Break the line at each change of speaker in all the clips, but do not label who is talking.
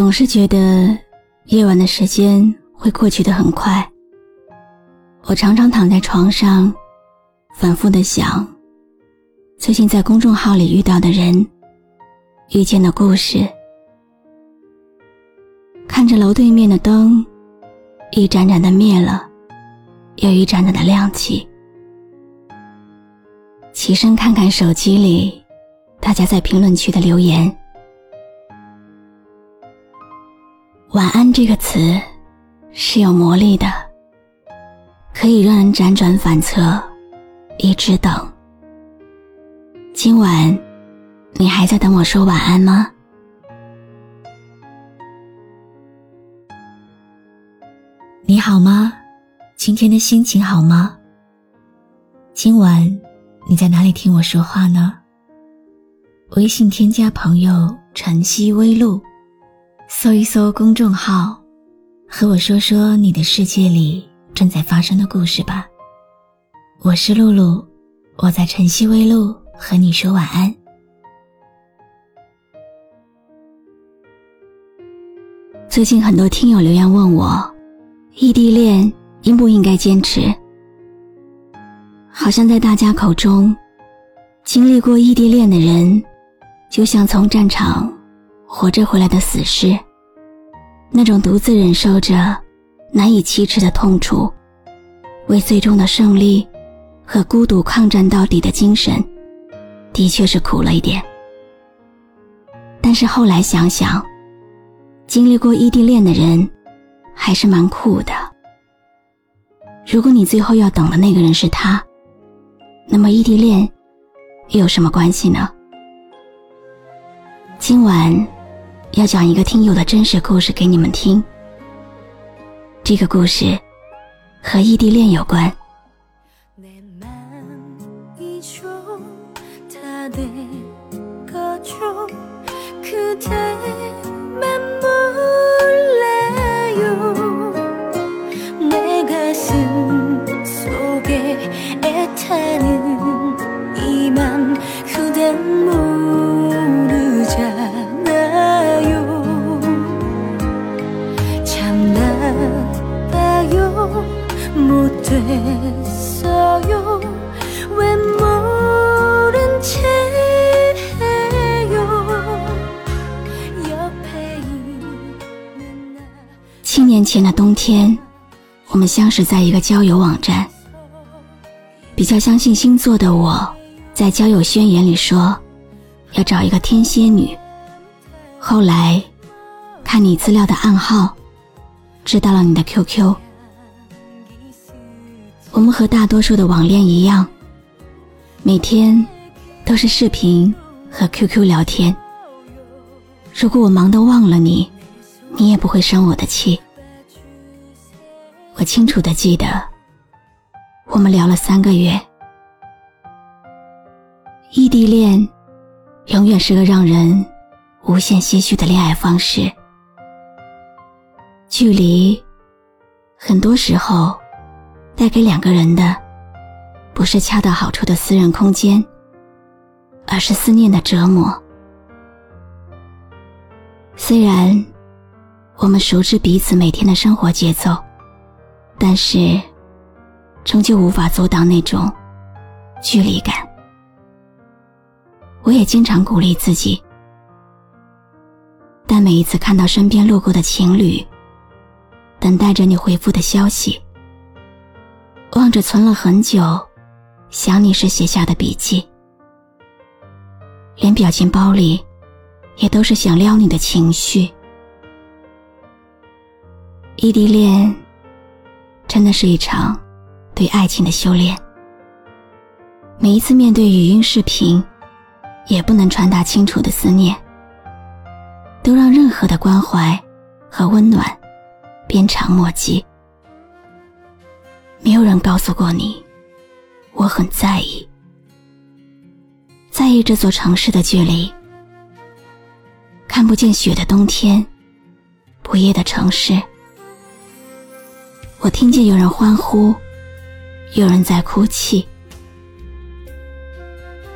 总是觉得夜晚的时间会过去的很快。我常常躺在床上，反复的想，最近在公众号里遇到的人，遇见的故事，看着楼对面的灯，一盏盏的灭了，又一盏盏的亮起。起身看看手机里，大家在评论区的留言。晚安这个词是有魔力的，可以让人辗转反侧，一直等。今晚你还在等我说晚安吗？你好吗？今天的心情好吗？今晚你在哪里听我说话呢？微信添加朋友晨曦微露。搜一搜公众号，和我说说你的世界里正在发生的故事吧。我是露露，我在晨曦微露和你说晚安。最近很多听友留言问我，异地恋应不应该坚持？好像在大家口中，经历过异地恋的人，就像从战场。活着回来的死尸，那种独自忍受着难以启齿的痛楚，为最终的胜利和孤独抗战到底的精神，的确是苦了一点。但是后来想想，经历过异地恋的人，还是蛮酷的。如果你最后要等的那个人是他，那么异地恋又有什么关系呢？今晚。要讲一个听友的真实故事给你们听。这个故事和异地恋有关。七年前的冬天，我们相识在一个交友网站。比较相信星座的我，在交友宣言里说要找一个天蝎女。后来看你资料的暗号，知道了你的 QQ。我们和大多数的网恋一样，每天都是视频和 QQ 聊天。如果我忙得忘了你，你也不会生我的气。我清楚的记得，我们聊了三个月。异地恋永远是个让人无限唏嘘的恋爱方式。距离，很多时候。带给两个人的，不是恰到好处的私人空间，而是思念的折磨。虽然我们熟知彼此每天的生活节奏，但是终究无法阻挡那种距离感。我也经常鼓励自己，但每一次看到身边路过的情侣，等待着你回复的消息。望着存了很久，想你时写下的笔记，连表情包里，也都是想撩你的情绪。异地恋，真的是一场对爱情的修炼。每一次面对语音视频，也不能传达清楚的思念，都让任何的关怀和温暖鞭长莫及。没有人告诉过你，我很在意，在意这座城市的距离，看不见雪的冬天，不夜的城市。我听见有人欢呼，有人在哭泣。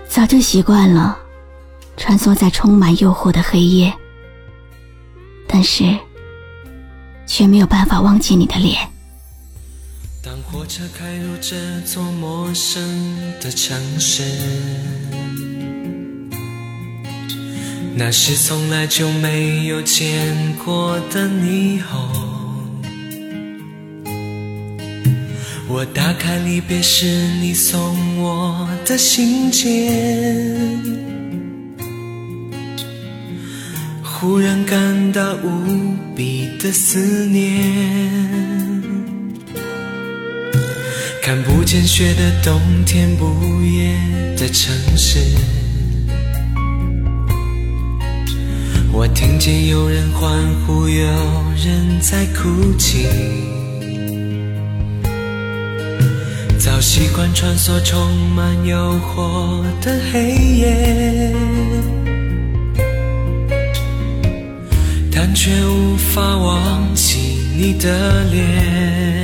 早就习惯了穿梭在充满诱惑的黑夜，但是却没有办法忘记你的脸。
当火车开入这座陌生的城市，那是从来就没有见过的霓虹。我打开离别时你送我的信件，忽然感到无比的思念。看不见雪的冬天，不夜的城市，我听见有人欢呼，有人在哭泣。早习惯穿梭充满诱惑的黑夜，但却无法忘记你的脸。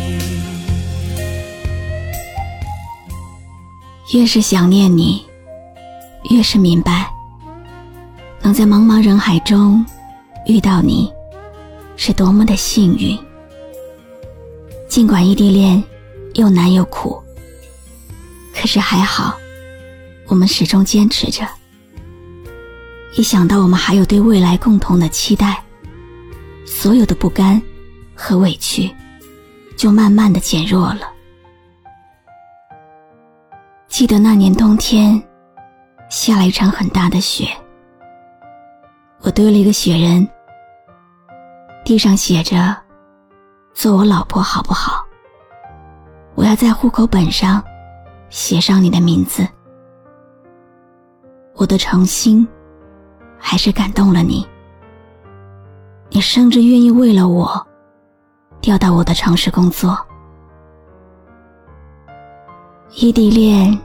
越是想念你，越是明白，能在茫茫人海中遇到你，是多么的幸运。尽管异地恋。又难又苦，可是还好，我们始终坚持着。一想到我们还有对未来共同的期待，所有的不甘和委屈就慢慢的减弱了。记得那年冬天，下了一场很大的雪，我堆了一个雪人，地上写着“做我老婆好不好”。我要在户口本上写上你的名字。我的诚心还是感动了你，你甚至愿意为了我调到我的城市工作。异地恋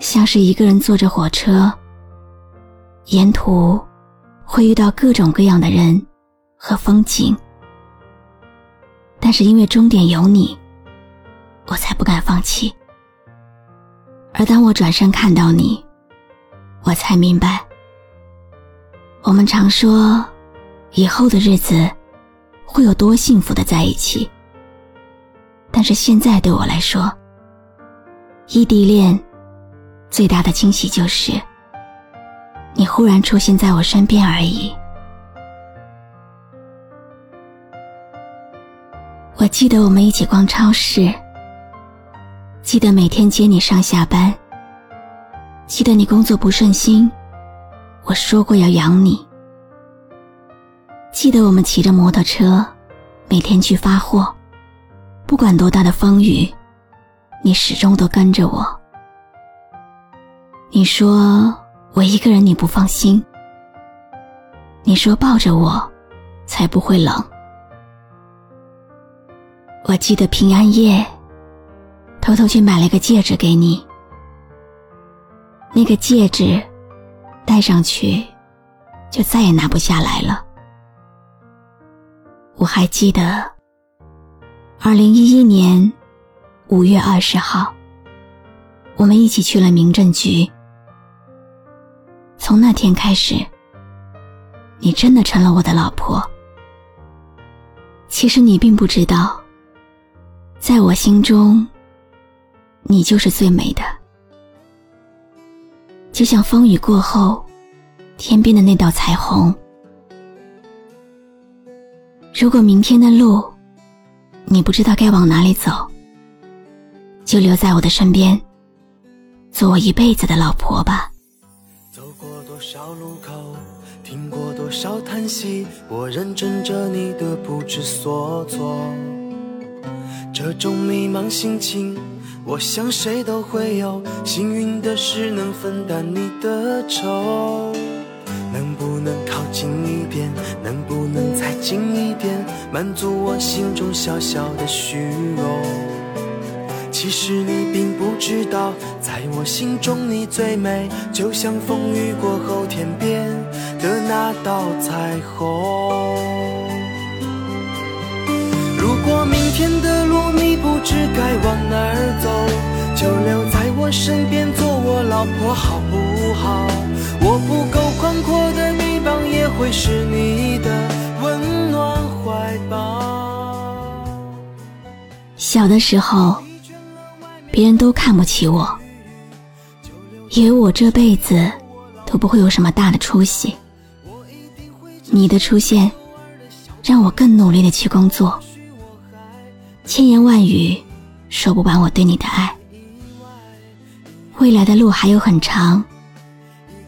像是一个人坐着火车，沿途会遇到各种各样的人和风景，但是因为终点有你。我才不敢放弃。而当我转身看到你，我才明白，我们常说以后的日子会有多幸福的在一起。但是现在对我来说，异地恋最大的惊喜就是你忽然出现在我身边而已。我记得我们一起逛超市。记得每天接你上下班。记得你工作不顺心，我说过要养你。记得我们骑着摩托车，每天去发货，不管多大的风雨，你始终都跟着我。你说我一个人你不放心，你说抱着我，才不会冷。我记得平安夜。偷偷去买了个戒指给你，那个戒指戴上去就再也拿不下来了。我还记得，二零一一年五月二十号，我们一起去了民政局。从那天开始，你真的成了我的老婆。其实你并不知道，在我心中。你就是最美的，就像风雨过后，天边的那道彩虹。如果明天的路，你不知道该往哪里走，就留在我的身边，做我一辈子的老婆吧。
走过多少路口，听过多少叹息，我认真着你的不知所措。这种迷茫心情，我想谁都会有。幸运的是能分担你的愁。能不能靠近一点？能不能再近一点？满足我心中小小的虚荣。其实你并不知道，在我心中你最美，就像风雨过后天边的那道彩虹。如果明天的路你不知该往哪儿走，就留在我身边做我老婆好不好？我不够宽阔的臂膀，也会是你的温暖怀抱。
小的时候，别人都看不起我，以为我这辈子都不会有什么大的出息。你的出现，让我更努力的去工作。千言万语，说不完我对你的爱。未来的路还有很长。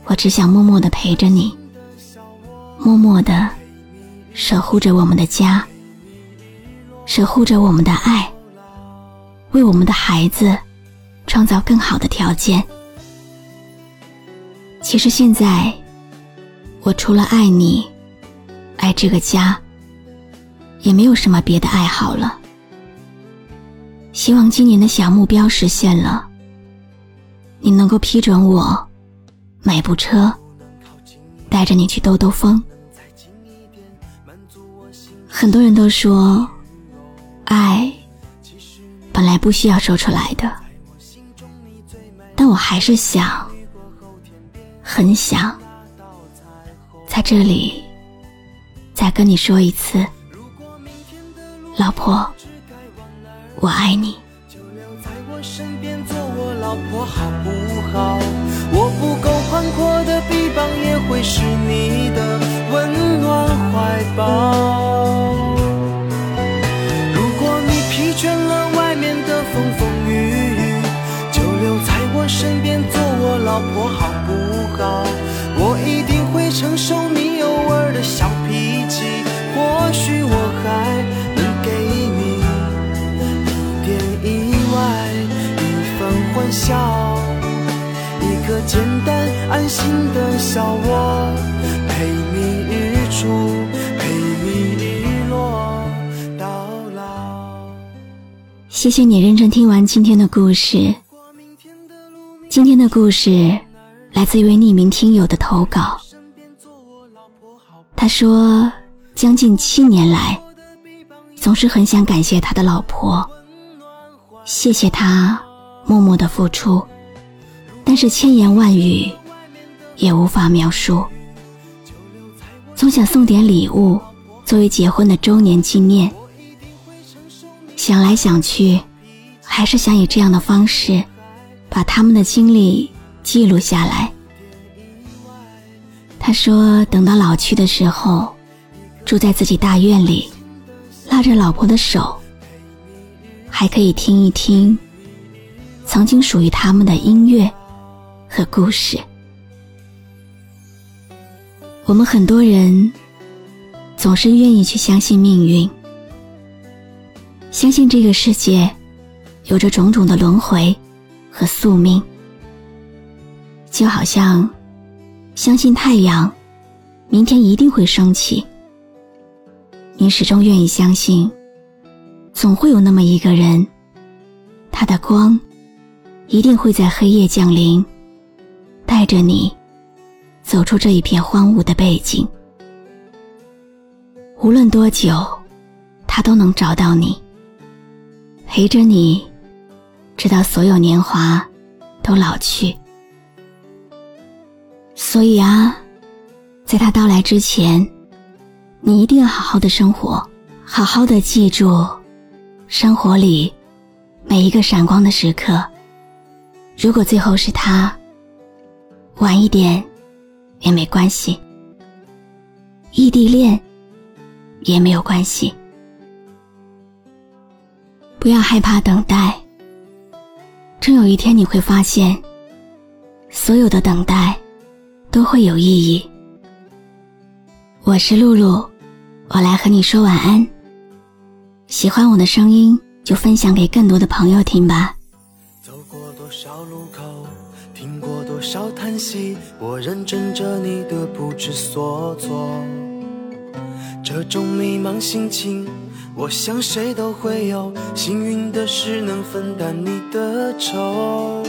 我只想默默的陪着你，默默的守护着我们的家，守护着我们的爱，为我们的孩子创造更好的条件。其实现在，我除了爱你，爱这个家，也没有什么别的爱好了。希望今年的小目标实现了，你能够批准我。买部车，带着你去兜兜风。很多人都说，爱本来不需要说出来的，但我还是想，很想，在这里再跟你说一次，老婆，我爱你。宽阔的臂膀也会是你的温暖怀抱。我身边做我老婆好不好？我一定会承受你偶尔的小脾气，或许我还能给你一点意外，一份欢笑。一个简单安心的小窝，陪你日出，陪你日落到老。谢谢你认真听完今天的故事。今天的故事来自一位匿名听友的投稿。他说，将近七年来，总是很想感谢他的老婆，谢谢他默默的付出。但是千言万语也无法描述。总想送点礼物作为结婚的周年纪念，想来想去，还是想以这样的方式把他们的经历记录下来。他说，等到老去的时候，住在自己大院里，拉着老婆的手，还可以听一听曾经属于他们的音乐。和故事，我们很多人总是愿意去相信命运，相信这个世界有着种种的轮回和宿命，就好像相信太阳明天一定会升起。你始终愿意相信，总会有那么一个人，他的光一定会在黑夜降临。带着你走出这一片荒芜的背景，无论多久，他都能找到你，陪着你，直到所有年华都老去。所以啊，在他到来之前，你一定要好好的生活，好好的记住生活里每一个闪光的时刻。如果最后是他。晚一点也没关系。异地恋也没有关系。不要害怕等待，终有一天你会发现，所有的等待都会有意义。我是露露，我来和你说晚安。喜欢我的声音，就分享给更多的朋友听吧。
走过多少路口，听过多少叹息，我认真着你的不知所措。这种迷茫心情，我想谁都会有。幸运的是能分担你的愁。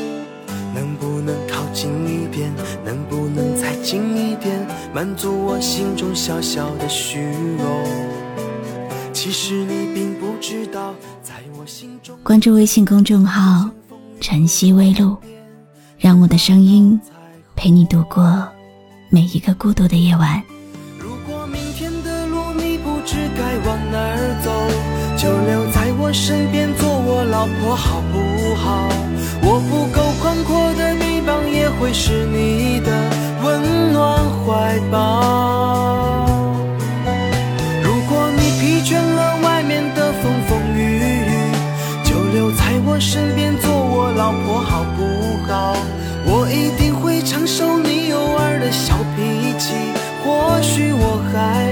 能不能靠近一点？能不能再近一点？满足我心中小小的虚荣。其实你并不知道，在我心中。
关注微信公众号“晨曦微露”，让我的声音陪你度过每一个孤独的夜晚。
就留在我身边做我老婆好不好？我不够宽阔的臂膀，也会是你的温暖怀抱。如果你疲倦了外面的风风雨雨，就留在我身边做我老婆好不好？我一定会承受你偶尔的小脾气，或许我还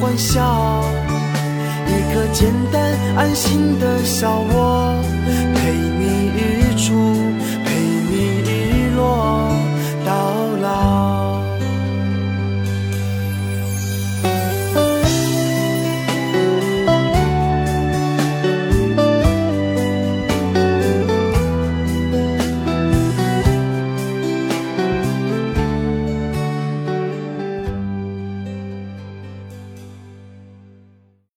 欢笑一个简单安心的小窝陪你日出陪你日落。